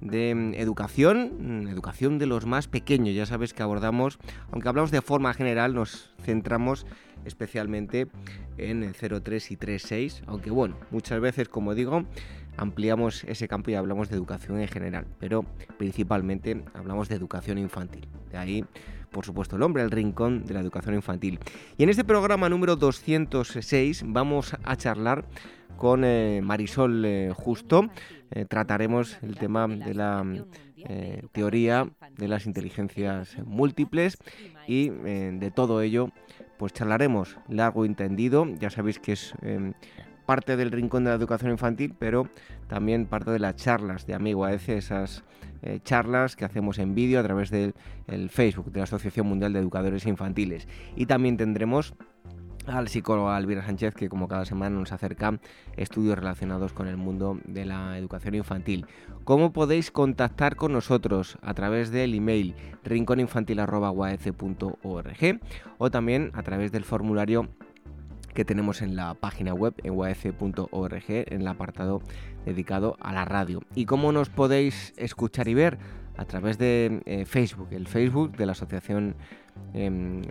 de educación, educación de los más pequeños. Ya sabes que abordamos, aunque hablamos de forma general, nos centramos especialmente en el 03 y 36, aunque bueno, muchas veces, como digo, ampliamos ese campo y hablamos de educación en general, pero principalmente hablamos de educación infantil. De ahí, por supuesto, el hombre, el rincón de la educación infantil. Y en este programa número 206 vamos a charlar con eh, Marisol eh, Justo. Eh, trataremos el tema de la teoría de las inteligencias múltiples y de todo ello pues charlaremos largo y entendido. Ya sabéis que es em, parte del rincón de la educación infantil, pero también parte de las charlas de Amigo AEC, esas eh, charlas que hacemos en vídeo a través del Facebook de la Asociación Mundial de Educadores Infantiles. Y también tendremos al psicólogo Alvira Sánchez, que como cada semana nos acerca estudios relacionados con el mundo de la educación infantil. ¿Cómo podéis contactar con nosotros? A través del email rinconinfantil.org o también a través del formulario que tenemos en la página web en uaf.org en el apartado dedicado a la radio. ¿Y cómo nos podéis escuchar y ver? A través de eh, Facebook, el Facebook de la Asociación em,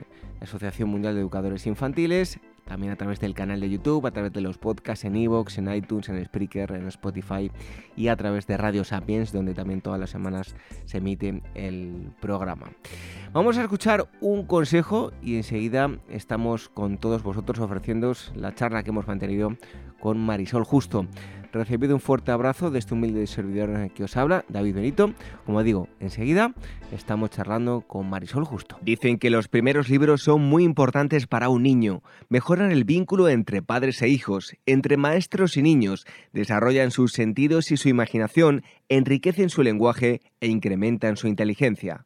Asociación Mundial de Educadores Infantiles, también a través del canal de YouTube, a través de los podcasts en Evox, en iTunes, en Spreaker, en Spotify y a través de Radio Sapiens, donde también todas las semanas se emite el programa. Vamos a escuchar un consejo y enseguida estamos con todos vosotros ofreciéndoos la charla que hemos mantenido con Marisol Justo. Recibido un fuerte abrazo de este humilde servidor que os habla, David Benito. Como digo, enseguida estamos charlando con Marisol Justo. Dicen que los primeros libros son muy importantes para un niño. Mejoran el vínculo entre padres e hijos, entre maestros y niños, desarrollan sus sentidos y su imaginación, enriquecen su lenguaje e incrementan su inteligencia.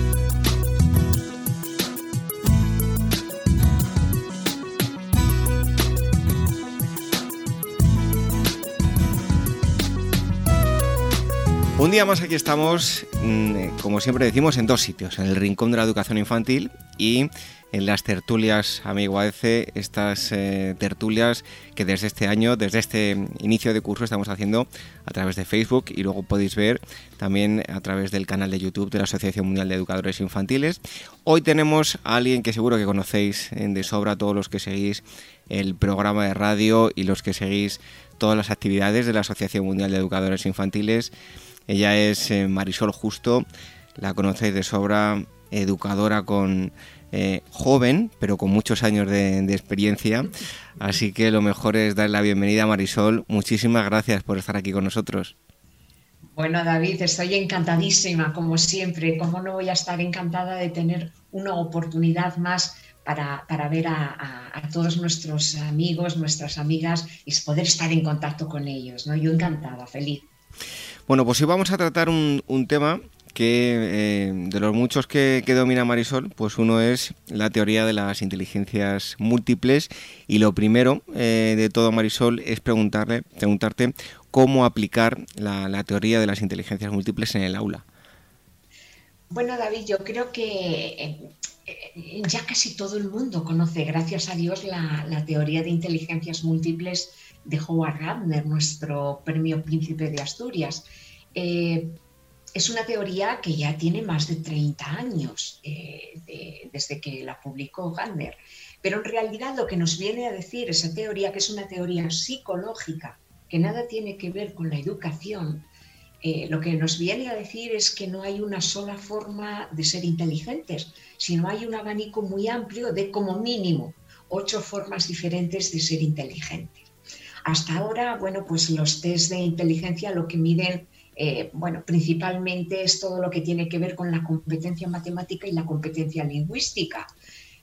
Un día más aquí estamos, mm, como siempre decimos, en dos sitios, en el Rincón de la Educación Infantil y en las tertulias Amigo AEC, estas eh, tertulias que desde este año, desde este inicio de curso estamos haciendo a través de Facebook y luego podéis ver también a través del canal de YouTube de la Asociación Mundial de Educadores Infantiles. Hoy tenemos a alguien que seguro que conocéis en de sobra todos los que seguís el programa de radio y los que seguís todas las actividades de la Asociación Mundial de Educadores Infantiles. Ella es eh, Marisol Justo, la conocéis de sobra, educadora con eh, joven, pero con muchos años de, experiencia. Así que lo mejor es darle la bienvenida a Marisol. Muchísimas gracias por estar aquí con nosotros. Bueno, David, estoy encantadísima, como siempre. ¿Cómo no voy a estar encantada de tener una oportunidad más para, ver a, todos nuestros amigos, nuestras amigas y poder estar en contacto con ellos? ¿no? Yo encantada, feliz. Bueno, pues hoy vamos a tratar un, tema que eh, de los muchos que, domina Marisol, pues uno es la teoría de las inteligencias múltiples y lo primero eh, de todo Marisol es preguntarle, preguntarte cómo aplicar la, teoría de las inteligencias múltiples en el aula. Bueno, David, yo creo que eh, ya casi todo el mundo conoce, gracias a Dios, la teoría de inteligencias múltiples de Howard Gardner, nuestro premio Príncipe de Asturias. Eh, es una teoría que ya tiene más de 30 años eh, desde que la publicó Gardner, pero en realidad lo que nos viene a decir esa teoría, que es una teoría psicológica, que nada tiene que ver con la educación, eh, lo que nos viene a decir es que no hay una sola forma de ser inteligentes, sino hay un abanico muy amplio de como mínimo ocho formas diferentes de ser inteligentes. Hasta ahora, bueno, pues los test de inteligencia lo que miden, eh, bueno, principalmente es todo lo que tiene que ver con la competencia matemática y la competencia lingüística.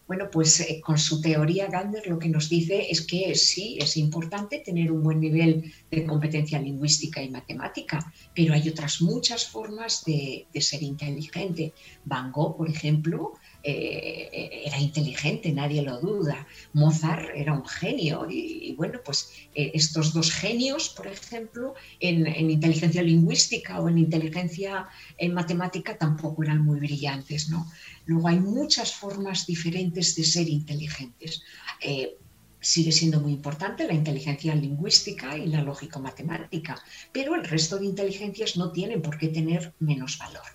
Bueno, pues eh, con su teoría Gardner lo que nos dice es que sí, es importante tener un buen nivel de competencia lingüística y matemática, pero hay otras muchas formas de, de ser inteligente. Van Gogh, por ejemplo, eh, era inteligente, nadie lo duda. Mozart era un genio y, bueno, pues eh, estos dos genios, por ejemplo, en, inteligencia lingüística o en inteligencia en matemática tampoco eran muy brillantes, ¿no? Luego hay muchas formas diferentes de ser inteligentes. Eh, sigue siendo muy importante la inteligencia lingüística y la lógico-matemática, pero el resto de inteligencias no tienen por qué tener menos valor.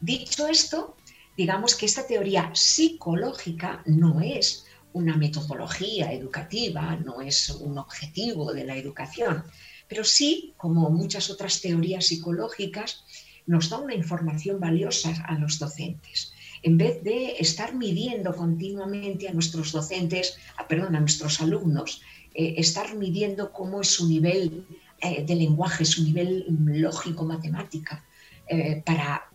Dicho esto, digamos que esta teoría psicológica no es una metodología educativa, no es un objetivo de la educación, pero sí, como muchas otras teorías psicológicas, nos da una información valiosa a los docentes. En vez de estar midiendo continuamente a nuestros docentes, a, perdón, a nuestros alumnos, eh, estar midiendo cómo es su nivel eh, de lenguaje, su nivel lógico-matemática, eh, para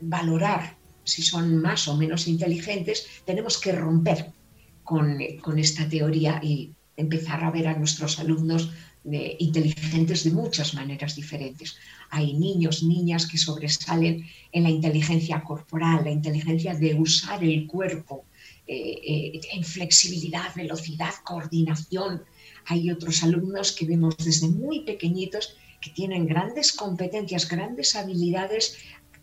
valorar si son más o menos inteligentes, tenemos que romper con, esta teoría y empezar a ver a nuestros alumnos inteligentes de muchas maneras diferentes. Hay niños, niñas que sobresalen en la inteligencia corporal, la inteligencia de usar el cuerpo, eh, eh, en flexibilidad, velocidad, coordinación. Hay otros alumnos que vemos desde muy pequeñitos que tienen grandes competencias, grandes habilidades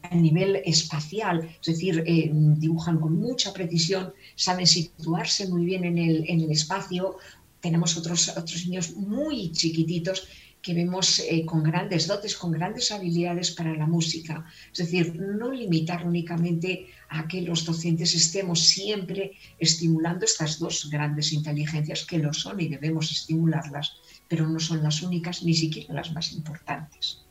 a nivel espacial, es decir, eh, dibujan con mucha precisión, saben situarse muy bien en el, en el espacio. Tenemos otros, otros niños muy chiquititos que vemos eh, con grandes dotes, con grandes habilidades para la música. Es decir, no limitar únicamente a que los docentes estemos siempre estimulando estas dos grandes inteligencias que lo son y debemos estimularlas, pero no son las únicas ni siquiera las más importantes.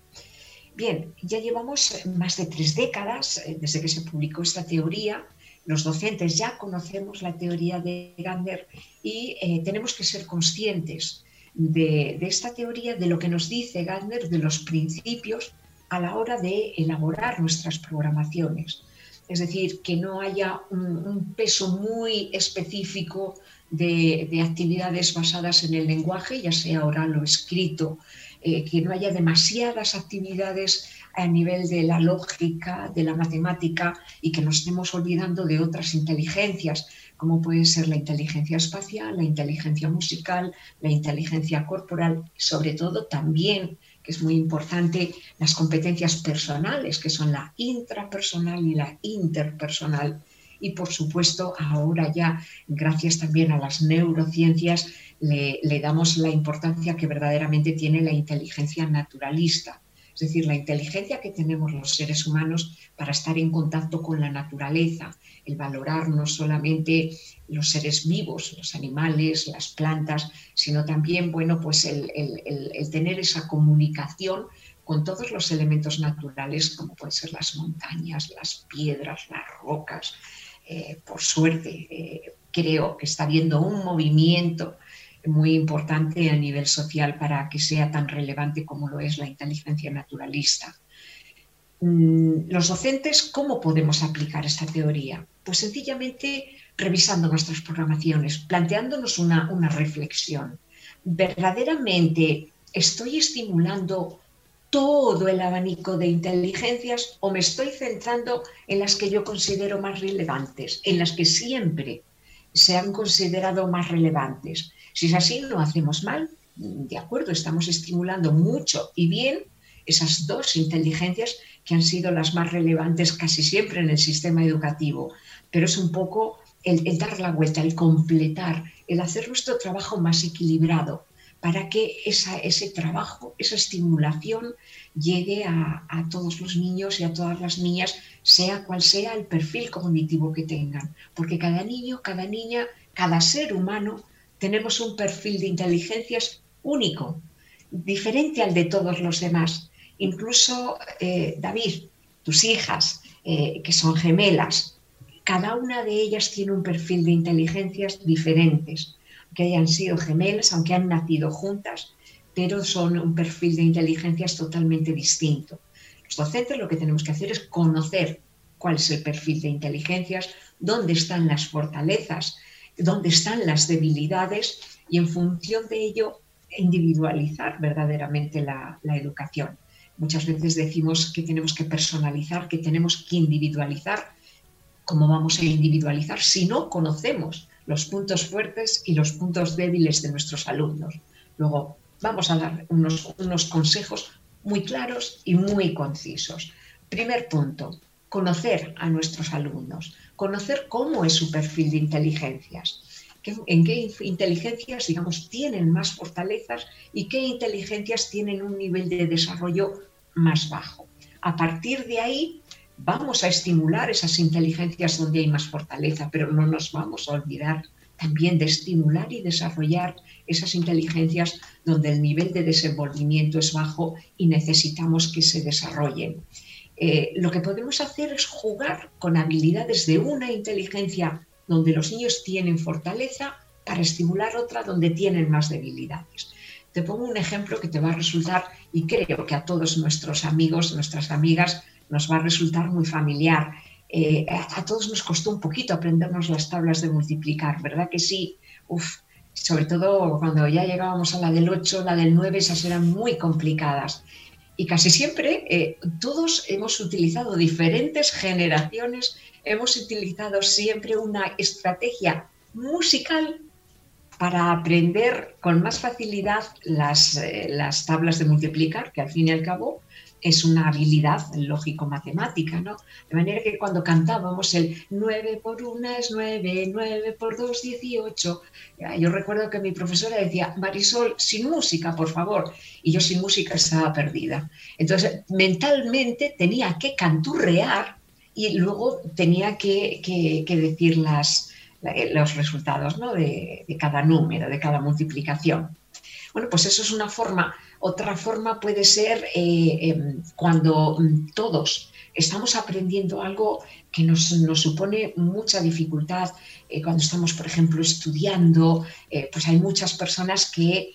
Bien, ya llevamos más de tres décadas eh, desde que se publicó esta teoría. Los docentes ya conocemos la teoría de Gardner y eh, tenemos que ser conscientes de, esta teoría, de lo que nos dice Gardner, de los principios a la hora de elaborar nuestras programaciones. Es decir, que no haya un, peso muy específico de, de, actividades basadas en el lenguaje, ya sea oral o escrito, eh, que no haya demasiadas actividades a nivel de la lógica, de la matemática y que nos estemos olvidando de otras inteligencias, como puede ser la inteligencia espacial, la inteligencia musical, la inteligencia corporal, sobre todo también, que es muy importante, las competencias personales, que son la intrapersonal y la interpersonal. Y por supuesto, ahora ya, gracias también a las neurociencias, le, damos la importancia que verdaderamente tiene la inteligencia naturalista, es decir, la inteligencia que tenemos los seres humanos para estar en contacto con la naturaleza, el valorar no solamente los seres vivos, los animales, las plantas, sino también, bueno, pues el, tener esa comunicación con todos los elementos naturales, como pueden ser las montañas, las piedras, las rocas, eh, por suerte, eh, creo que está habiendo un movimiento muy importante a nivel social para que sea tan relevante como lo es la inteligencia naturalista. Mm, los docentes, ¿cómo podemos aplicar esta teoría? Pues sencillamente revisando nuestras programaciones, planteándonos una, una reflexión. ¿Verdaderamente estoy estimulando todo el abanico de inteligencias o me estoy centrando en las que yo considero más relevantes, en las que siempre se han considerado más relevantes? Si es así, lo hacemos mal. De acuerdo, estamos estimulando mucho y bien esas dos inteligencias que han sido las más relevantes casi siempre en el sistema educativo. Pero es un poco el, dar la vuelta, el completar, el hacer nuestro trabajo más equilibrado para que ese trabajo, esa estimulación llegue a, todos los niños y a todas las niñas, sea cual sea el perfil cognitivo que tengan. Porque cada niño, cada niña, cada ser humano tenemos un perfil de inteligencias único, diferente al de todos los demás. Incluso, eh, David, tus hijas, eh, que son gemelas, cada una de ellas tiene un perfil de inteligencias diferentes, que hayan sido gemelas, aunque han nacido juntas, pero son un perfil de inteligencias totalmente distinto. Los docentes lo que tenemos que hacer es conocer cuál es el perfil de inteligencias, dónde están las fortalezas, dónde están las debilidades y en función de ello individualizar verdaderamente la, educación. Muchas veces decimos que tenemos que personalizar, que tenemos que individualizar. ¿Cómo vamos a individualizar si no conocemos los puntos fuertes y los puntos débiles de nuestros alumnos? Luego, vamos a dar unos, unos consejos muy claros y muy concisos. Primer punto, conocer a nuestros alumnos, conocer cómo es su perfil de inteligencias, en qué inteligencias, digamos, tienen más fortalezas y qué inteligencias tienen un nivel de desarrollo más bajo. A partir de ahí, vamos a estimular esas inteligencias donde hay más fortaleza, pero no nos vamos a olvidar también de estimular y desarrollar esas inteligencias donde el nivel de desenvolvimiento es bajo y necesitamos que se desarrollen. Eh, lo que podemos hacer es jugar con habilidades de una inteligencia donde los niños tienen fortaleza para estimular otra donde tienen más debilidades. Te pongo un ejemplo que te va a resultar, y creo que a todos nuestros amigos, nuestras amigas, nos va a resultar muy familiar. Eh, a, todos nos costó un poquito aprendernos las tablas de multiplicar, ¿verdad que sí? Uf, sobre todo cuando ya llegábamos a la del 8, la del 9, esas eran muy complicadas. Y casi siempre eh, todos hemos utilizado diferentes generaciones, hemos utilizado siempre una estrategia musical para aprender con más facilidad las, eh, las tablas de multiplicar, que al fin y al cabo es una habilidad lógico-matemática, ¿no? De manera que cuando cantábamos el 9 por 1 es 9, 9 por 2, 18, yo recuerdo que mi profesora decía, Marisol, sin música, por favor, y yo sin música estaba perdida. Entonces, mentalmente tenía que canturrear y luego tenía que, que, decir las, los resultados ¿no? de, de cada número, de cada multiplicación. Bueno, pues eso es una forma otra forma puede ser eh, em, cuando mm, todos estamos aprendiendo algo que nos, supone mucha dificultad. Eh, cuando estamos, por ejemplo, estudiando, eh, pues hay muchas personas que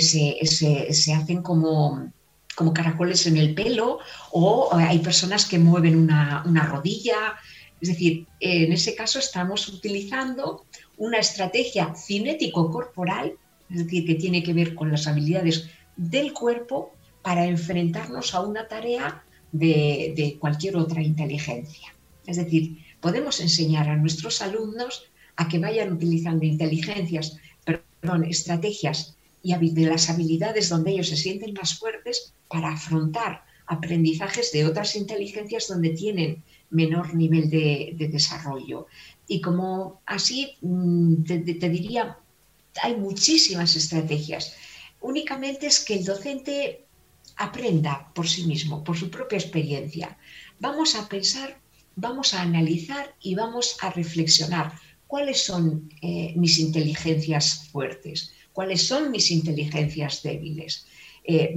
se, hacen como, como caracoles en el pelo o hay personas que mueven una, una rodilla. Es decir, en ese caso estamos utilizando una estrategia cinético-corporal, es decir, que tiene que ver con las habilidades del cuerpo para enfrentarnos a una tarea de, cualquier otra inteligencia. Es decir, podemos enseñar a nuestros alumnos a que vayan utilizando inteligencias, perdón, estrategias y de las habilidades donde ellos se sienten más fuertes para afrontar aprendizajes de otras inteligencias donde tienen menor nivel de, desarrollo. Y como así, mm, te diría, hay muchísimas estrategias únicamente es que el docente aprenda por sí mismo, por su propia experiencia. Vamos a pensar, vamos a analizar y vamos a reflexionar cuáles son eh, mis inteligencias fuertes, cuáles son mis inteligencias débiles. Eh,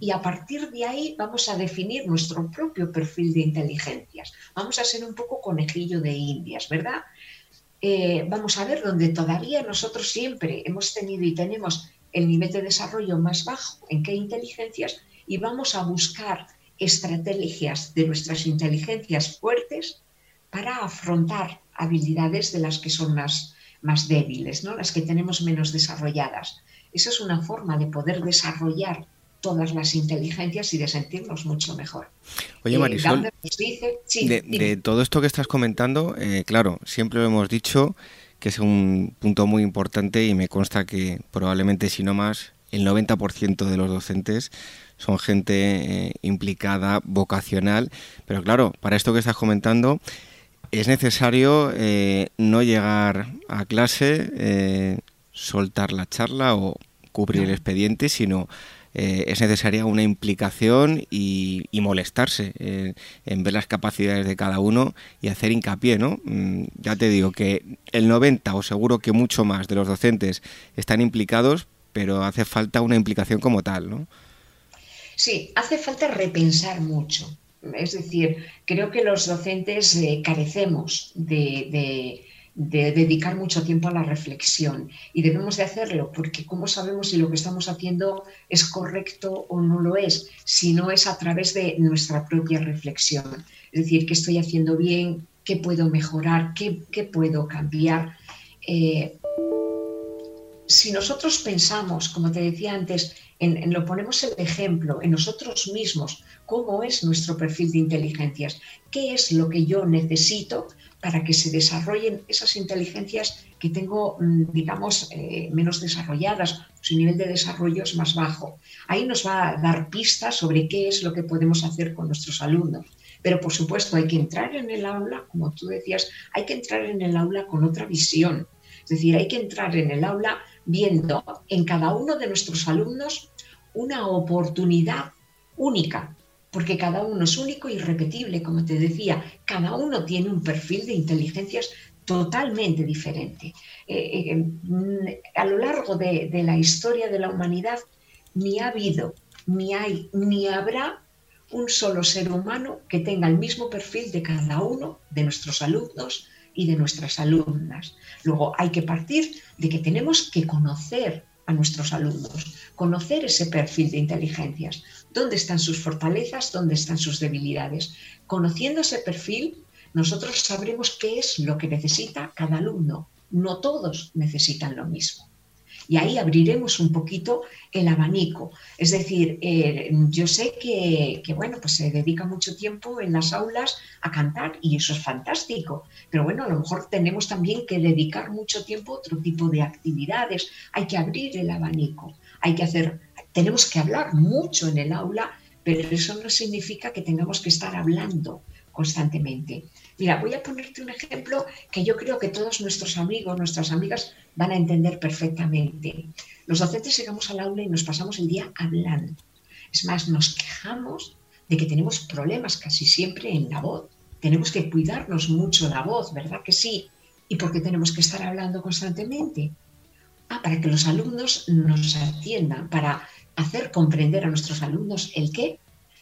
y a partir de ahí vamos a definir nuestro propio perfil de inteligencias. Vamos a ser un poco conejillo de indias, ¿verdad? Eh, vamos a ver donde todavía nosotros siempre hemos tenido y tenemos el nivel de desarrollo más bajo, en qué inteligencias, y vamos a buscar estrategias de nuestras inteligencias fuertes para afrontar habilidades de las que son más, más débiles, ¿no? las que tenemos menos desarrolladas. Esa es una forma de poder desarrollar todas las inteligencias y de sentirnos mucho mejor. Oye, eh, Marisol, de, todo esto que estás comentando, eh, claro, siempre lo hemos dicho que es un punto muy importante y me consta que probablemente, si no más, el 90% de los docentes son gente eh, implicada, vocacional, pero claro, para esto que estás comentando, es necesario no llegar a clase, soltar la charla o cubrir el expediente, sino eh, es necesaria una implicación y, molestarse eh, en ver las capacidades de cada uno y hacer hincapié, ¿no? Mm, ya te digo que el 90 o seguro que mucho más de los docentes están implicados, pero hace falta una implicación como tal, ¿no? Sí, hace falta repensar mucho. Es decir, creo que los docentes eh, carecemos de de dedicar mucho tiempo a la reflexión. Y debemos de hacerlo porque cómo sabemos si lo que estamos haciendo es correcto o no lo es, si no es a través de nuestra propia reflexión. Es decir, qué estoy haciendo bien, qué puedo mejorar, qué, puedo cambiar. Eh, si nosotros pensamos, como te decía antes, en, lo ponemos el ejemplo en nosotros mismos, cómo es nuestro perfil de inteligencias, qué es lo que yo necesito para que se desarrollen esas inteligencias que tengo, mm, digamos, eh, menos desarrolladas, su nivel de desarrollo es más bajo. Ahí nos va a dar pistas sobre qué es lo que podemos hacer con nuestros alumnos. Pero por supuesto hay que entrar en el aula, como tú decías, hay que entrar en el aula con otra visión. Es decir, hay que entrar en el aula viendo en cada uno de nuestros alumnos una oportunidad única porque cada uno es único y irrepetible, como te decía, cada uno tiene un perfil de inteligencias totalmente diferente. Eh, eh, mm, a lo largo de, de, la historia de la humanidad, ni ha habido, ni hay, ni habrá un solo ser humano que tenga el mismo perfil de cada uno de nuestros alumnos y de nuestras alumnas. Luego hay que partir de que tenemos que conocer a nuestros alumnos, conocer ese perfil de inteligencias, dónde están sus fortalezas, dónde están sus debilidades. Conociendo ese perfil, nosotros sabremos qué es lo que necesita cada alumno. No todos necesitan lo mismo. Y ahí abriremos un poquito el abanico. Es decir, eh, yo sé que, bueno, pues se dedica mucho tiempo en las aulas a cantar y eso es fantástico. Pero bueno, a lo mejor tenemos también que dedicar mucho tiempo a otro tipo de actividades. Hay que abrir el abanico. Hay que hacer tenemos que hablar mucho en el aula, pero eso no significa que tengamos que estar hablando constantemente. Mira, voy a ponerte un ejemplo que yo creo que todos nuestros amigos, nuestras amigas van a entender perfectamente. Los docentes llegamos al aula y nos pasamos el día hablando. Es más, nos quejamos de que tenemos problemas casi siempre en la voz. Tenemos que cuidarnos mucho la voz, ¿verdad que sí? ¿Y por qué tenemos que estar hablando constantemente? Ah, para que los alumnos nos atiendan, para hacer comprender a nuestros alumnos el qué.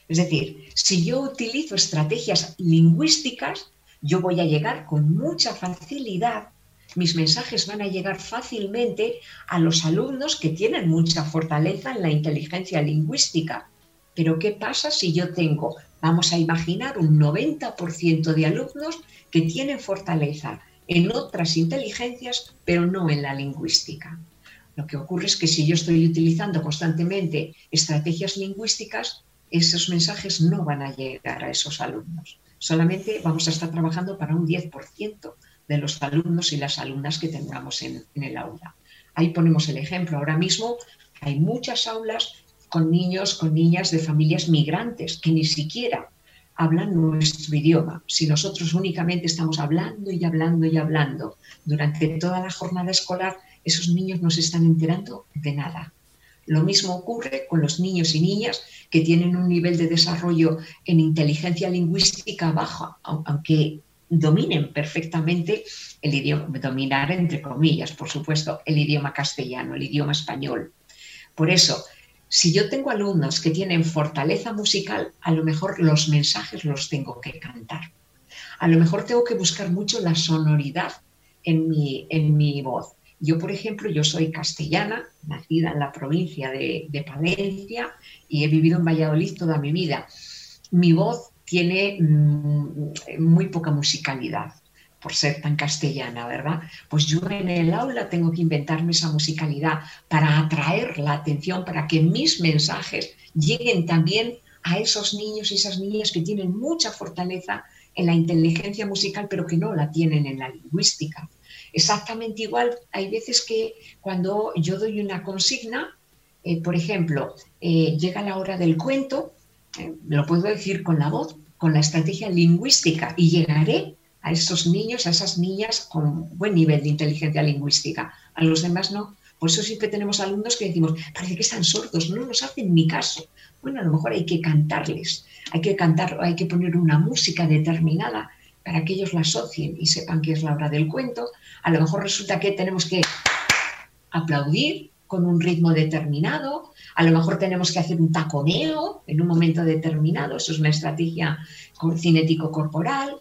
Es decir, si yo utilizo estrategias lingüísticas, yo voy a llegar con mucha facilidad, mis mensajes van a llegar fácilmente a los alumnos que tienen mucha fortaleza en la inteligencia lingüística. Pero ¿qué pasa si yo tengo, vamos a imaginar, un 90% de alumnos que tienen fortaleza en otras inteligencias, pero no en la lingüística? Lo que ocurre es que si yo estoy utilizando constantemente estrategias lingüísticas, esos mensajes no van a llegar a esos alumnos. Solamente vamos a estar trabajando para un 10% de los alumnos y las alumnas que tengamos en, el aula. Ahí ponemos el ejemplo. Ahora mismo hay muchas aulas con niños, con niñas de familias migrantes que ni siquiera hablan nuestro idioma. Si nosotros únicamente estamos hablando y hablando y hablando durante toda la jornada escolar, esos niños no se están enterando de nada. Lo mismo ocurre con los niños y niñas que tienen un nivel de desarrollo en inteligencia lingüística baja, aunque dominen perfectamente el idioma, dominar entre comillas, por supuesto, el idioma castellano, el idioma español. Por eso, si yo tengo alumnos que tienen fortaleza musical, a lo mejor los mensajes los tengo que cantar. A lo mejor tengo que buscar mucho la sonoridad en mi, en mi voz. Yo, por ejemplo, yo soy castellana, nacida en la provincia de, Palencia y he vivido en Valladolid toda mi vida. Mi voz tiene mm, muy poca musicalidad por ser tan castellana, ¿verdad? Pues yo en el aula tengo que inventarme esa musicalidad para atraer la atención, para que mis mensajes lleguen también a esos niños y esas niñas que tienen mucha fortaleza en la inteligencia musical, pero que no la tienen en la lingüística. Exactamente igual, hay veces que cuando yo doy una consigna, eh, por ejemplo, eh, llega la hora del cuento, eh, lo puedo decir con la voz, con la estrategia lingüística, y llegaré a esos niños, a esas niñas con buen nivel de inteligencia lingüística. A los demás no. Por eso siempre tenemos alumnos que decimos, parece que están sordos, no nos hacen ni caso. Bueno, a lo mejor hay que cantarles, hay que cantar, hay que poner una música determinada para que ellos la asocien y sepan que es la hora del cuento. A lo mejor resulta que tenemos que aplaudir con un ritmo determinado, a lo mejor tenemos que hacer un taconeo en un momento determinado, eso es una estrategia cinético corporal,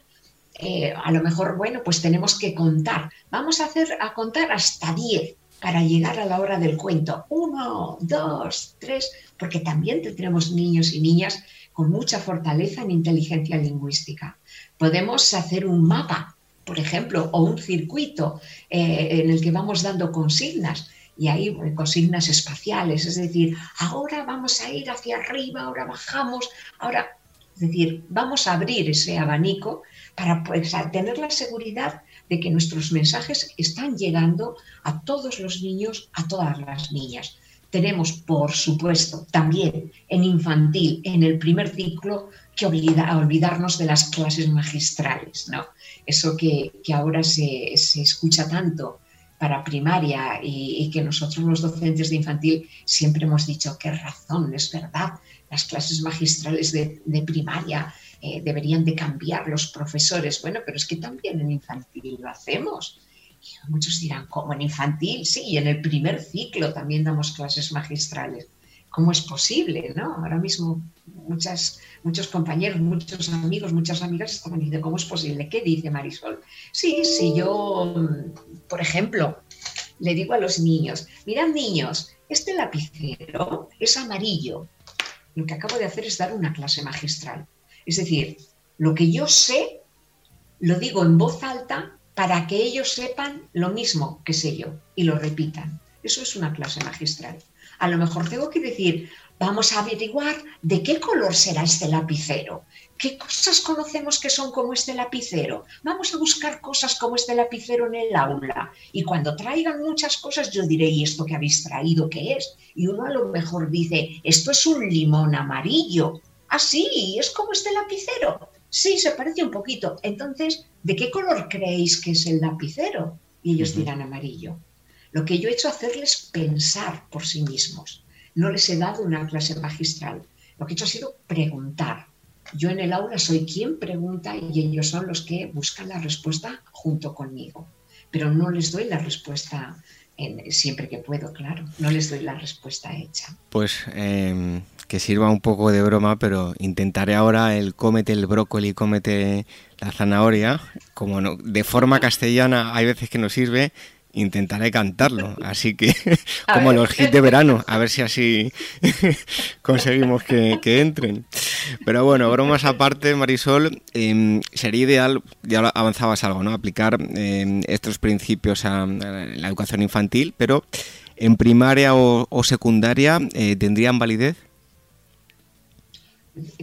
eh, a lo mejor, bueno, pues tenemos que contar. Vamos a hacer a contar hasta 10 para llegar a la hora del cuento. Uno, dos, tres, porque también tendremos niños y niñas con mucha fortaleza en inteligencia lingüística. Podemos hacer un mapa, por ejemplo, o un circuito eh, en el que vamos dando consignas y ahí consignas espaciales, es decir, ahora vamos a ir hacia arriba, ahora bajamos, ahora, es decir, vamos a abrir ese abanico para pues, tener la seguridad de que nuestros mensajes están llegando a todos los niños, a todas las niñas. Tenemos, por supuesto, también en infantil, en el primer ciclo, que olvidarnos de las clases magistrales, ¿no? Eso que, ahora se, escucha tanto para primaria y, que nosotros los docentes de infantil siempre hemos dicho que razón, es verdad, las clases magistrales de, de primaria eh, deberían de cambiar los profesores. Bueno, pero es que también en infantil lo hacemos. Muchos dirán, ¿cómo en infantil? Sí, en el primer ciclo también damos clases magistrales. ¿Cómo es posible? ¿no? Ahora mismo muchas, muchos compañeros, muchos amigos, muchas amigas estaban diciendo, ¿cómo es posible? ¿Qué dice Marisol? Sí, si yo, por ejemplo, le digo a los niños, mirad niños, este lapicero es amarillo. Lo que acabo de hacer es dar una clase magistral. Es decir, lo que yo sé, lo digo en voz alta para que ellos sepan lo mismo que sé yo y lo repitan. Eso es una clase magistral. A lo mejor tengo que decir, vamos a averiguar de qué color será este lapicero. ¿Qué cosas conocemos que son como este lapicero? Vamos a buscar cosas como este lapicero en el aula. Y cuando traigan muchas cosas, yo diré, ¿y esto que habéis traído qué es? Y uno a lo mejor dice, esto es un limón amarillo. Ah, sí, es como este lapicero. Sí, se parece un poquito. Entonces, ¿de qué color creéis que es el lapicero? Y ellos dirán amarillo. Lo que yo he hecho es hacerles pensar por sí mismos. No les he dado una clase magistral. Lo que he hecho ha sido preguntar. Yo en el aula soy quien pregunta y ellos son los que buscan la respuesta junto conmigo. Pero no les doy la respuesta siempre que puedo, claro. No les doy la respuesta hecha. Pues em, que sirva un poco de broma, pero intentaré ahora el cómete el brócoli, cómete la zanahoria. Como no, de forma castellana hay veces que no sirve, intentaré cantarlo. Así que, como los hits de verano, a ver si así conseguimos que, entren. Pero bueno, bromas aparte, Marisol, em, sería ideal, ya avanzabas algo, ¿no? Aplicar em, estos principios a, la educación infantil, pero en primaria o, secundaria, eh, ¿tendrían validez?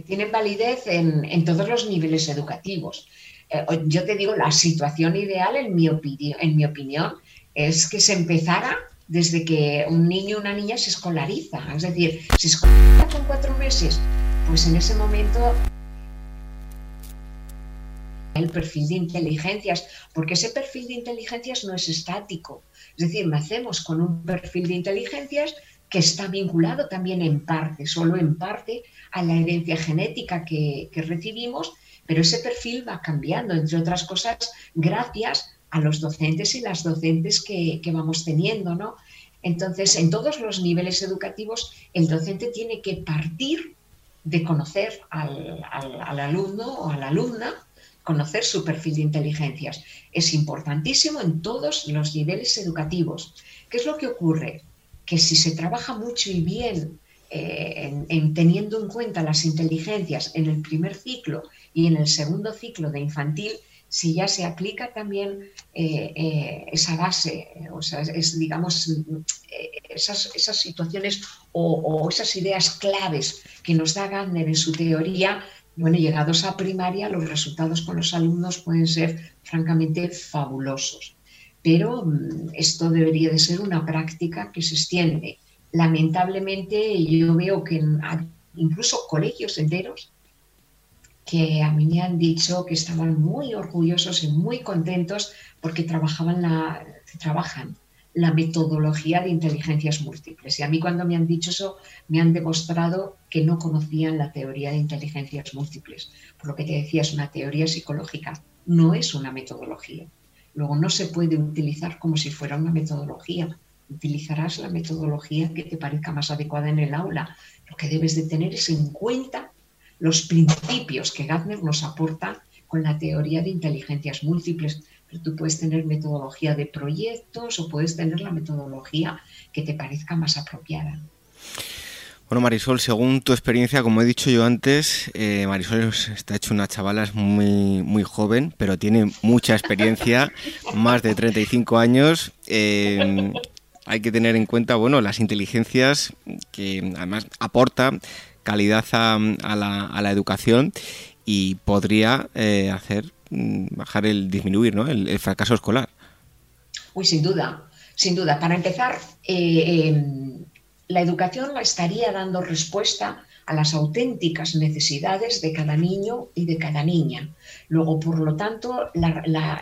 Tienen validez en, todos los niveles educativos. Eh, yo te digo, la situación ideal, en mi, en mi opinión, es que se empezara desde que un niño o una niña se escolariza. Es decir, se escolariza con cuatro meses, pues en ese momento el perfil de inteligencias, porque ese perfil de inteligencias no es estático. Es decir, nacemos con un perfil de inteligencias que está vinculado también en parte, solo en parte, a la herencia genética que, que recibimos, pero ese perfil va cambiando, entre otras cosas, gracias a los docentes y las docentes que, vamos teniendo, ¿no? Entonces, en todos los niveles educativos, el docente tiene que partir de conocer al, alumno o a la alumna, conocer su perfil de inteligencias. Es importantísimo en todos los niveles educativos. ¿Qué es lo que ocurre? Que si se trabaja mucho y bien eh, en, teniendo en cuenta las inteligencias en el primer ciclo y en el segundo ciclo de infantil, si ya se aplica también eh, eh, esa base, o sea, es, digamos, esas, esas situaciones o, esas ideas claves que nos da Gardner en su teoría, bueno, llegados a primaria, los resultados con los alumnos pueden ser francamente fabulosos. Pero mm, esto debería de ser una práctica que se extiende. Lamentablemente yo veo que incluso colegios enteros que a mí me han dicho que estaban muy orgullosos y muy contentos porque trabajaban la, trabajan la metodología de inteligencias múltiples. Y a mí cuando me han dicho eso, me han demostrado que no conocían la teoría de inteligencias múltiples. Por lo que te decía, es una teoría psicológica, no es una metodología. Luego no se puede utilizar como si fuera una metodología. Utilizarás la metodología que te parezca más adecuada en el aula. Lo que debes de tener es en cuenta los principios que Gardner nos aporta con la teoría de inteligencias múltiples. Pero tú puedes tener metodología de proyectos o puedes tener la metodología que te parezca más apropiada. Bueno, Marisol, según tu experiencia, como he dicho yo antes, eh, Marisol está hecho una chavala muy, muy joven, pero tiene mucha experiencia, más de 35 años. Eh, hay que tener en cuenta, bueno, las inteligencias que además aporta calidad a, la, educación y podría eh, hacer mm, bajar el disminuir ¿no? el, fracaso escolar. Uy, sin duda, sin duda. Para empezar, eh, em, la educación la estaría dando respuesta a las auténticas necesidades de cada niño y de cada niña. Luego, por lo tanto,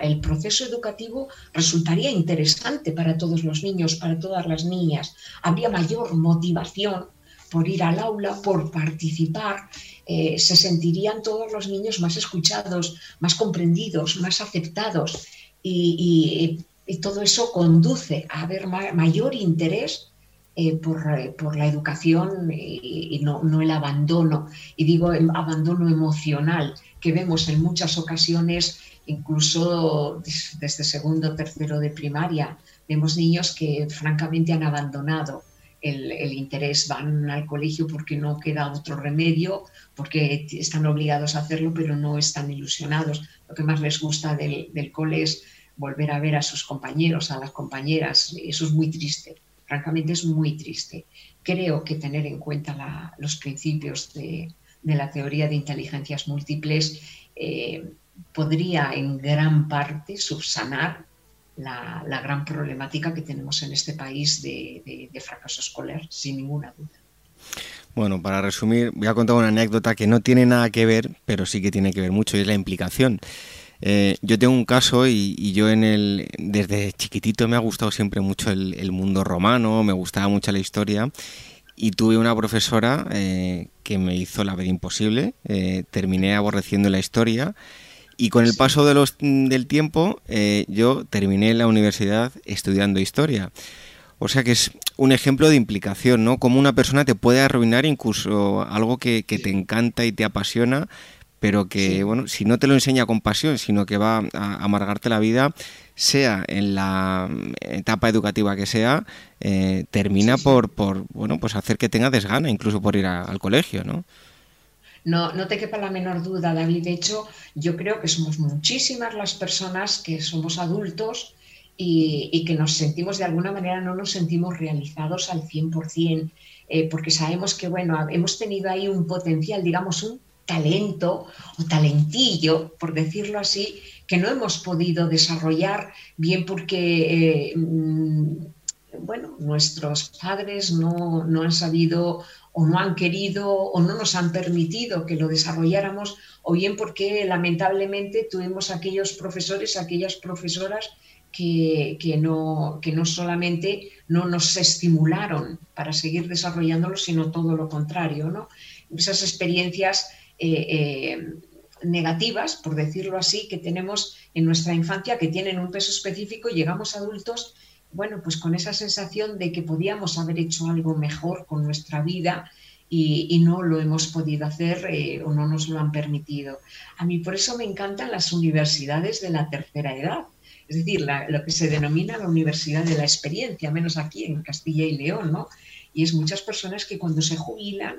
el proceso educativo resultaría interesante para todos los niños, para todas las niñas. Habría mayor motivación por ir al aula, por participar, eh, se sentirían todos los niños más escuchados, más comprendidos, más aceptados. Y, todo eso conduce a haber mayor interés eh, por, la educación y, no, el abandono, y digo el abandono emocional que vemos en muchas ocasiones, incluso desde segundo tercero de primaria, vemos niños que francamente han abandonado el, interés, van al colegio porque no queda otro remedio, porque están obligados a hacerlo, pero no están ilusionados. Lo que más les gusta del, del cole es volver a ver a sus compañeros, a las compañeras. Eso es muy triste, francamente es muy triste. Creo que tener en cuenta los principios de, la teoría de inteligencias múltiples eh, podría en gran parte subsanar la, gran problemática que tenemos en este país de, fracaso escolar, sin ninguna duda. Bueno, para resumir, voy a contar una anécdota que no tiene nada que ver, pero sí que tiene que ver mucho, y es la implicación. Eh, yo tengo un caso y, yo en el desde chiquitito me ha gustado siempre mucho el, mundo romano, me gustaba mucho la historia y tuve una profesora eh, que me hizo la vida imposible. Eh, terminé aborreciendo la historia y con el paso de los, del tiempo, eh, yo terminé la universidad estudiando historia. O sea que es un ejemplo de implicación, ¿no? Cómo una persona te puede arruinar incluso algo que, te encanta y te apasiona, pero que, bueno, si no te lo enseña con pasión, sino que va a amargarte la vida, sea en la etapa educativa que sea, eh, termina por, por, bueno, pues hacer que tenga desgana, incluso por ir al colegio, ¿no? No, no te quepa la menor duda, David. De hecho, yo creo que somos muchísimas las personas que somos adultos y, que nos sentimos de alguna manera, no nos sentimos realizados al 100%, eh, porque sabemos que, bueno, hemos tenido ahí un potencial, digamos, un talento o talentillo, por decirlo así, que no hemos podido desarrollar bien porque, eh, mm, bueno, nuestros padres no, no han sabido o no han querido o no nos han permitido que lo desarrolláramos, o bien porque lamentablemente tuvimos aquellos profesores, aquellas profesoras que, no, que no solamente no nos estimularon para seguir desarrollándolo, sino todo lo contrario. ¿no? Esas experiencias eh, eh, negativas, por decirlo así, que tenemos en nuestra infancia, que tienen un peso específico, llegamos adultos bueno, pues con esa sensación de que podíamos haber hecho algo mejor con nuestra vida y, no lo hemos podido hacer eh, o no nos lo han permitido. A mí por eso me encantan las universidades de la tercera edad, es decir, lo que se denomina la universidad de la experiencia, menos aquí en Castilla y León, ¿no? Y es muchas personas que cuando se jubilan,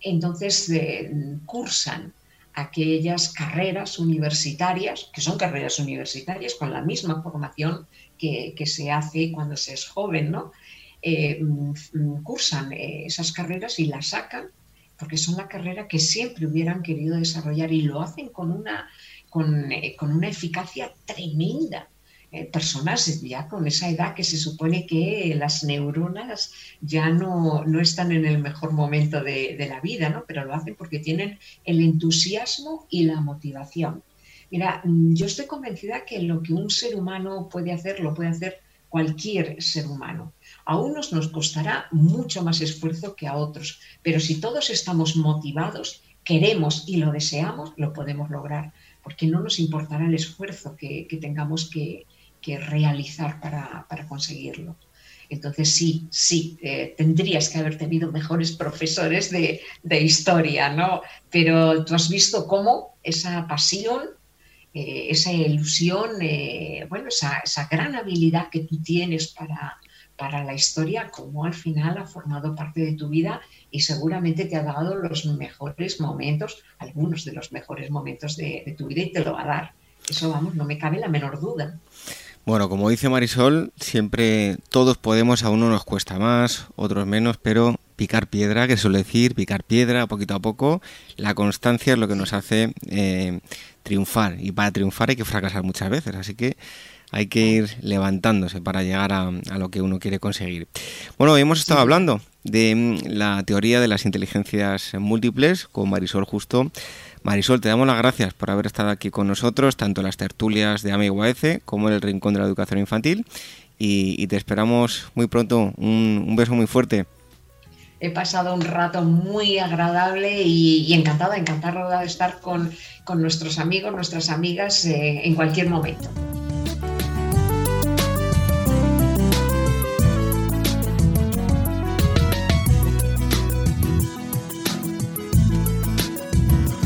entonces eh, cursan aquellas carreras universitarias, que son carreras universitarias con la misma formación que, que se hace cuando se es joven, ¿no? Eh, mm, cursan eh, esas carreras y las sacan porque son la carrera que siempre hubieran querido desarrollar y lo hacen con una, con, eh, una eficacia tremenda. Personas ya con esa edad que se supone que las neuronas ya no, no están en el mejor momento de, de, la vida, ¿no? pero lo hacen porque tienen el entusiasmo y la motivación. Mira, mm, yo estoy convencida que lo que un ser humano puede hacer, lo puede hacer cualquier ser humano. A unos nos costará mucho más esfuerzo que a otros, pero si todos estamos motivados, queremos y lo deseamos, lo podemos lograr, porque no nos importará el esfuerzo que, tengamos que, realizar para, conseguirlo. Entonces sí, sí, eh, tendrías que haber tenido mejores profesores de, historia, ¿no? Pero tú has visto cómo esa pasión, eh, esa ilusión, eh, bueno, esa, esa, gran habilidad que tú tienes para, para la historia, como al final ha formado parte de tu vida y seguramente te ha dado los mejores momentos, algunos de los mejores momentos de, tu vida y te lo va a dar. Eso, vamos, no me cabe la menor duda. Bueno, como dice Marisol, siempre todos podemos, a uno nos cuesta más, otros menos, pero picar piedra, que suele decir, picar piedra poquito a poco, la constancia es lo que nos hace eh, triunfar. Y para triunfar hay que fracasar muchas veces, así que hay que ir levantándose para llegar a, lo que uno quiere conseguir. Bueno, hemos estado hablando de mm, la teoría de las inteligencias múltiples con Marisol Justo. Marisol, te damos las gracias por haber estado aquí con nosotros, tanto en las tertulias de AMIGUAECE como en el Rincón de la Educación Infantil. Y, te esperamos muy pronto. Un, beso muy fuerte. He pasado un rato muy agradable y, encantada, encantada de estar con, nuestros amigos, nuestras amigas eh, en cualquier momento.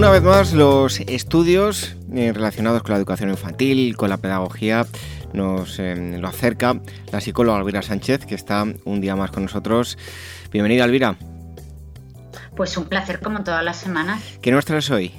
Una vez más, los estudios eh, relacionados con la educación infantil, con la pedagogía, nos eh, lo acerca la psicóloga Elvira Sánchez, que está un día más con nosotros. Bienvenida, Elvira. Pues un placer como todas las semanas. ¿Qué nos traes hoy?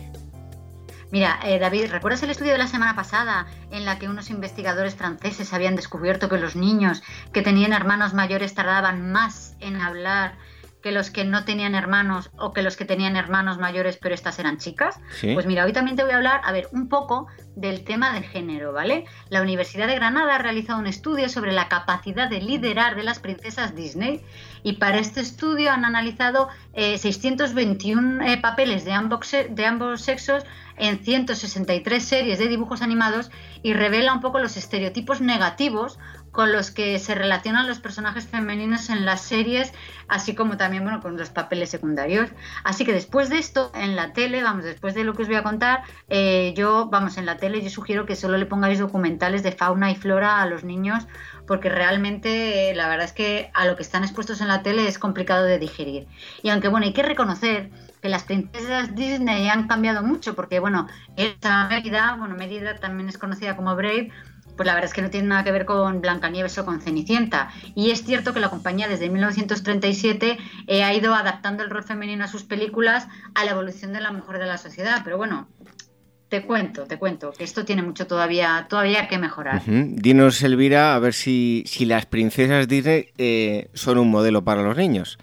Mira, eh, David, ¿recuerdas el estudio de la semana pasada en la que unos investigadores franceses habían descubierto que los niños que tenían hermanos mayores tardaban más en hablar que los que no tenían hermanos o que los que tenían hermanos mayores pero estas eran chicas? Pues mira, hoy también te voy a hablar, a ver, un poco del tema de género, ¿vale? La Universidad de Granada ha realizado un estudio sobre la capacidad de liderar de las princesas Disney y para este estudio han analizado 621 eh, eh, papeles de ambos, de ambos sexos en 163 series de dibujos animados y revela un poco los estereotipos negativos con los que se relacionan los personajes femeninos en las series, así como también bueno, con los papeles secundarios. Así que después de esto, en la tele, vamos, después de lo que os voy a contar, eh, yo, vamos, en la tele yo sugiero que solo le pongáis documentales de fauna y flora a los niños, porque realmente eh, la verdad es que a lo que están expuestos en la tele es complicado de digerir. Y aunque bueno, hay que reconocer que las princesas Disney han cambiado mucho, porque bueno, esta medida, bueno, medida también es conocida como Brave, pues la verdad es que no tiene nada que ver con Blancanieves o con Cenicienta. Y es cierto que la compañía desde 1937 eh, ha ido adaptando el rol femenino a sus películas a la evolución de la mujer de la sociedad. Pero bueno, te cuento, te cuento, que esto tiene mucho todavía, todavía que mejorar. Dinos, Elvira, a ver si, si las princesas Disney eh, son un modelo para los niños.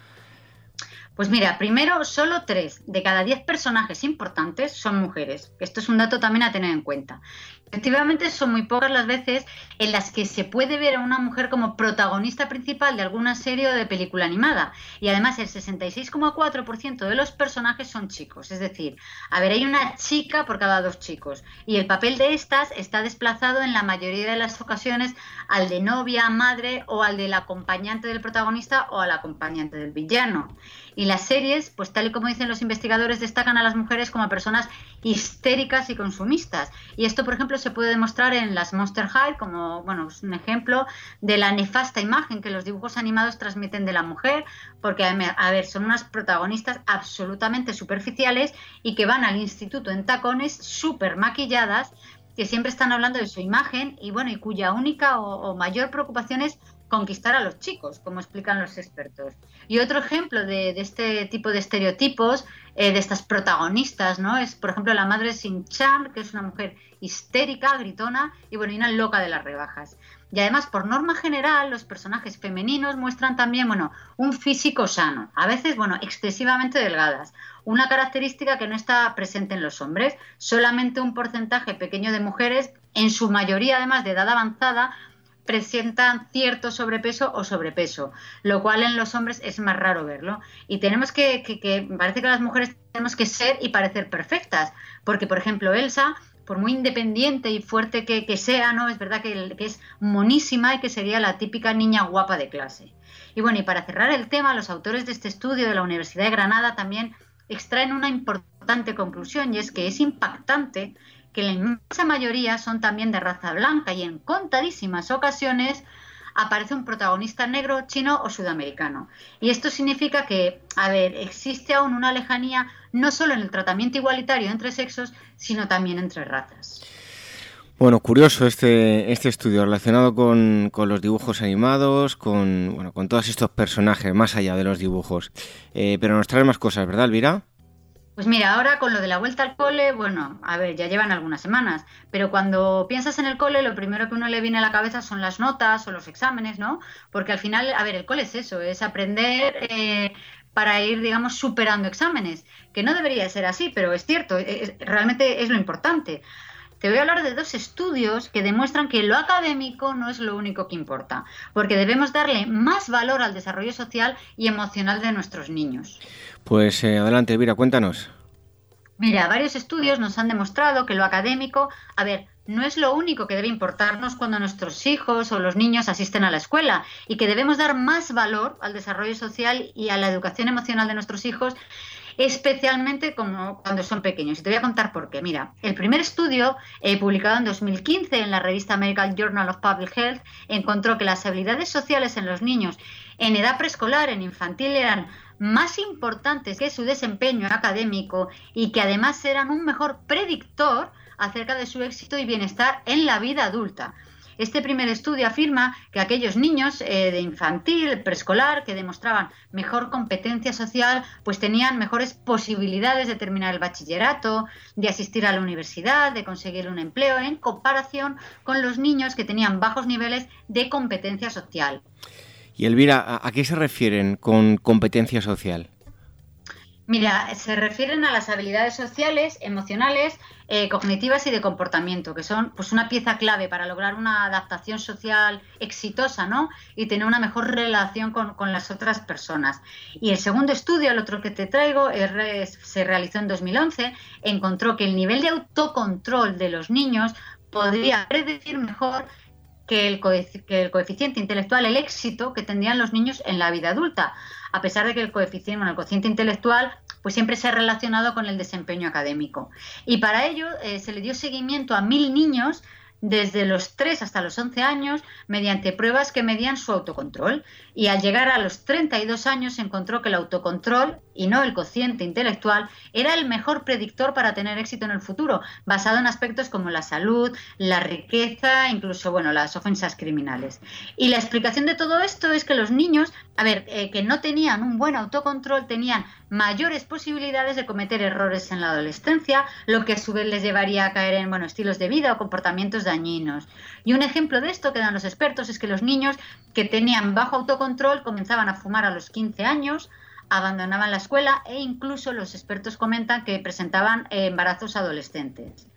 Pues mira, primero, solo tres de cada diez personajes importantes son mujeres. Esto es un dato también a tener en cuenta. Efectivamente, son muy pocas las veces en las que se puede ver a una mujer como protagonista principal de alguna serie o de película animada. Y además, el 66,4% de los personajes son chicos. Es decir, a ver, hay una chica por cada dos chicos. Y el papel de estas está desplazado en la mayoría de las ocasiones al de novia, madre o al del acompañante del protagonista o al acompañante del villano. Y las series, pues tal y como dicen los investigadores, destacan a las mujeres como personas histéricas y consumistas. Y esto, por ejemplo, se puede demostrar en las Monster High, como bueno, es un ejemplo de la nefasta imagen que los dibujos animados transmiten de la mujer, porque, a ver, son unas protagonistas absolutamente superficiales y que van al instituto en tacones súper maquilladas que siempre están hablando de su imagen y bueno, y cuya única o mayor preocupación es conquistar a los chicos, como explican los expertos. Y otro ejemplo de, este tipo de estereotipos, eh, de estas protagonistas, ¿no? Es, por ejemplo, la madre Sin Chan, que es una mujer histérica, gritona y bueno, una loca de las rebajas. Y además, por norma general, los personajes femeninos muestran también, bueno, un físico sano, a veces, bueno, excesivamente delgadas, una característica que no está presente en los hombres. Solamente un porcentaje pequeño de mujeres, en su mayoría además de edad avanzada, presentan cierto sobrepeso o sobrepeso, lo cual en los hombres es más raro verlo. Y tenemos que, que, parece que las mujeres tenemos que ser y parecer perfectas, porque por ejemplo Elsa, por muy independiente y fuerte que, sea, ¿no? Es verdad que, que, es monísima y que sería la típica niña guapa de clase. Y bueno, y para cerrar el tema, los autores de este estudio de la Universidad de Granada también extraen una importante conclusión y es que es impactante que la inmensa mayoría son también de raza blanca y en contadísimas ocasiones aparece un protagonista negro, chino o sudamericano. Y esto significa que, a ver, existe aún una lejanía no solo en el tratamiento igualitario entre sexos, sino también entre razas. Bueno, curioso este, este estudio relacionado con, los dibujos animados, con, bueno, con todos estos personajes, más allá de los dibujos. Eh, pero nos trae más cosas, ¿verdad, Elvira? Pues mira, ahora con lo de la vuelta al cole, bueno, a ver, ya llevan algunas semanas, pero cuando piensas en el cole, lo primero que uno le viene a la cabeza son las notas o los exámenes, ¿no? Porque al final, a ver, el cole es eso, es aprender eh, para ir, digamos, superando exámenes, que no debería ser así, pero es cierto, realmente es lo importante. Te voy a hablar de dos estudios que demuestran que lo académico no es lo único que importa, porque debemos darle más valor al desarrollo social y emocional de nuestros niños. Pues eh, adelante, Elvira, cuéntanos. Mira, varios estudios nos han demostrado que lo académico, a ver, no es lo único que debe importarnos cuando nuestros hijos o los niños asisten a la escuela y que debemos dar más valor al desarrollo social y a la educación emocional de nuestros hijos, especialmente como cuando son pequeños. Y te voy a contar por qué. Mira, el primer estudio eh, publicado en 2015 en la revista American Journal of Public Health encontró que las habilidades sociales en los niños en edad preescolar, en infantil, eran más importantes que su desempeño académico y que además eran un mejor predictor acerca de su éxito y bienestar en la vida adulta. Este primer estudio afirma que aquellos niños eh, de infantil, preescolar, que demostraban mejor competencia social, pues tenían mejores posibilidades de terminar el bachillerato, de asistir a la universidad, de conseguir un empleo, en comparación con los niños que tenían bajos niveles de competencia social. Y Elvira, ¿a qué se refieren con competencia social? Mira, se refieren a las habilidades sociales, emocionales, eh, cognitivas y de comportamiento, que son pues una pieza clave para lograr una adaptación social exitosa, ¿no? Y tener una mejor relación con, las otras personas. Y el segundo estudio, el otro que te traigo, se realizó en 2011, encontró que el nivel de autocontrol de los niños podría predecir mejor que el, coeficiente intelectual, el éxito que tendrían los niños en la vida adulta, a pesar de que el coeficiente, bueno, el cociente intelectual pues siempre se ha relacionado con el desempeño académico. Y para ello eh, se le dio seguimiento a mil niños desde los 3 hasta los 11 años mediante pruebas que medían su autocontrol. Y al llegar a los 32 años se encontró que el autocontrol y no el cociente intelectual era el mejor predictor para tener éxito en el futuro, basado en aspectos como la salud, la riqueza, incluso bueno, las ofensas criminales. Y la explicación de todo esto es que los niños, a ver, eh, que no tenían un buen autocontrol, tenían mayores posibilidades de cometer errores en la adolescencia, lo que a su vez les llevaría a caer en bueno, estilos de vida o comportamientos dañinos. Y un ejemplo de esto que dan los expertos es que los niños que tenían bajo autocontrol comenzaban a fumar a los 15 años, abandonaban la escuela e incluso los expertos comentan que presentaban embarazos adolescentes.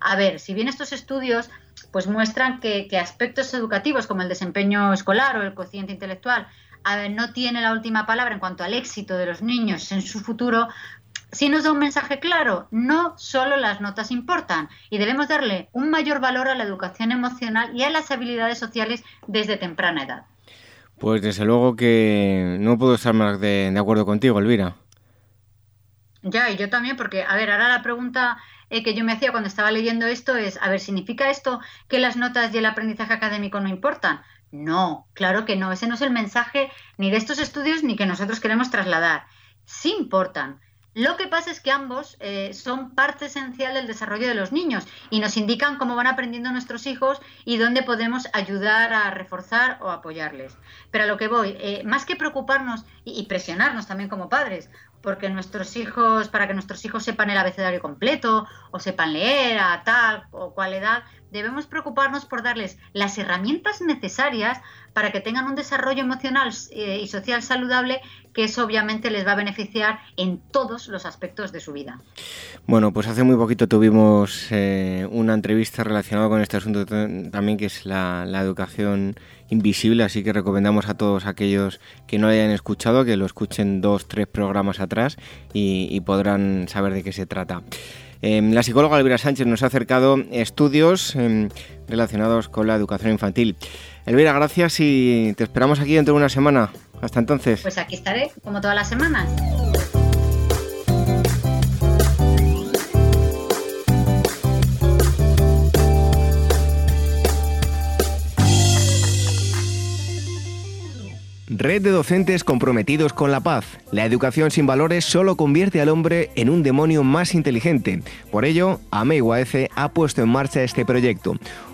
A ver, si bien estos estudios pues muestran que, aspectos educativos como el desempeño escolar o el cociente intelectual no tiene la última palabra en cuanto al éxito de los niños en su futuro, sí nos da un mensaje claro, no solo las notas importan y debemos darle un mayor valor a la educación emocional y a las habilidades sociales desde temprana edad. Pues desde luego que no puedo estar más de, de acuerdo contigo, Elvira. Ya, y yo también, porque, a ver, ahora la pregunta eh, que yo me hacía cuando estaba leyendo esto es, a ver, ¿significa esto que las notas y el aprendizaje académico no importan? No, claro que no, ese no es el mensaje ni de estos estudios ni que nosotros queremos trasladar. Sí importan. Lo que pasa es que ambos eh, son parte esencial del desarrollo de los niños y nos indican cómo van aprendiendo nuestros hijos y dónde podemos ayudar a reforzar o apoyarles. Pero a lo que voy, eh, más que preocuparnos y presionarnos también como padres porque nuestros hijos, para que nuestros hijos sepan el abecedario completo o sepan leer a tal o cual edad, debemos preocuparnos por darles las herramientas necesarias para que tengan un desarrollo emocional eh, y social saludable que eso obviamente les va a beneficiar en todos los aspectos de su vida. Bueno, pues hace muy poquito tuvimos eh, una entrevista relacionada con este asunto también, que es la, educación invisible, así que recomendamos a todos aquellos que no hayan escuchado que lo escuchen dos, tres programas atrás y, podrán saber de qué se trata. Em, la psicóloga Elvira Sánchez nos ha acercado estudios em, relacionados con la educación infantil. Elvira, gracias y te esperamos aquí dentro de una semana. Hasta entonces. Pues aquí estaré, como todas las semanas. Red de docentes comprometidos con la paz. La educación sin valores solo convierte al hombre en un demonio más inteligente. Por ello, AMEIUAF ha puesto en marcha este proyecto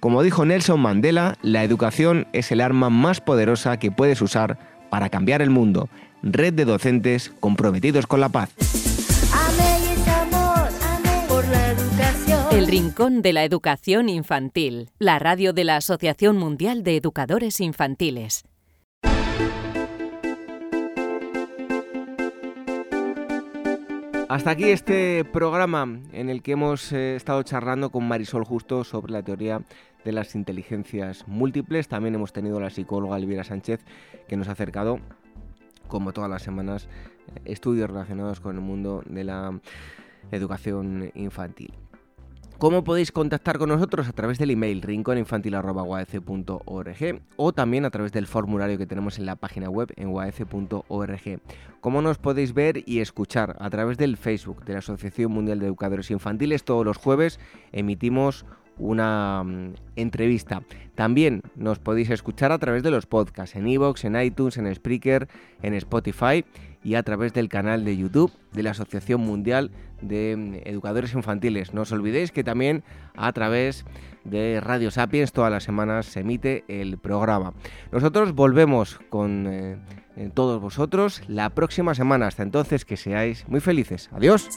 Como dijo Nelson Mandela, la educación es el arma más poderosa que puedes usar para cambiar el mundo. Red de docentes comprometidos con la paz. El Rincón de la Educación Infantil, la radio de la Asociación Mundial de Educadores Infantiles. Hasta aquí este programa en el que hemos eh, estado charlando con Marisol Justo sobre la teoría de las inteligencias múltiples. También hemos tenido a la psicóloga Elvira Sánchez que nos ha acercado, como todas las semanas, estudios relacionados con el mundo de la educación infantil. ¿Cómo podéis contactar con nosotros? A través del email rinconinfantil.org o también a través del formulario que tenemos en la página web en uaf.org. ¿Cómo nos podéis ver y escuchar? A través del Facebook de la Asociación Mundial de Educadores Infantiles. Todos los jueves emitimos una mm, entrevista. También nos podéis escuchar a través de los podcasts en iVoox, en iTunes, en Spreaker, en Spotify y a través del canal de YouTube de la Asociación Mundial de mm, Educadores Infantiles. No os olvidéis que también a través de Radio Sapiens todas las semanas se emite el programa. Nosotros volvemos con eh, todos vosotros la próxima semana. Hasta entonces que seáis muy felices. Adiós.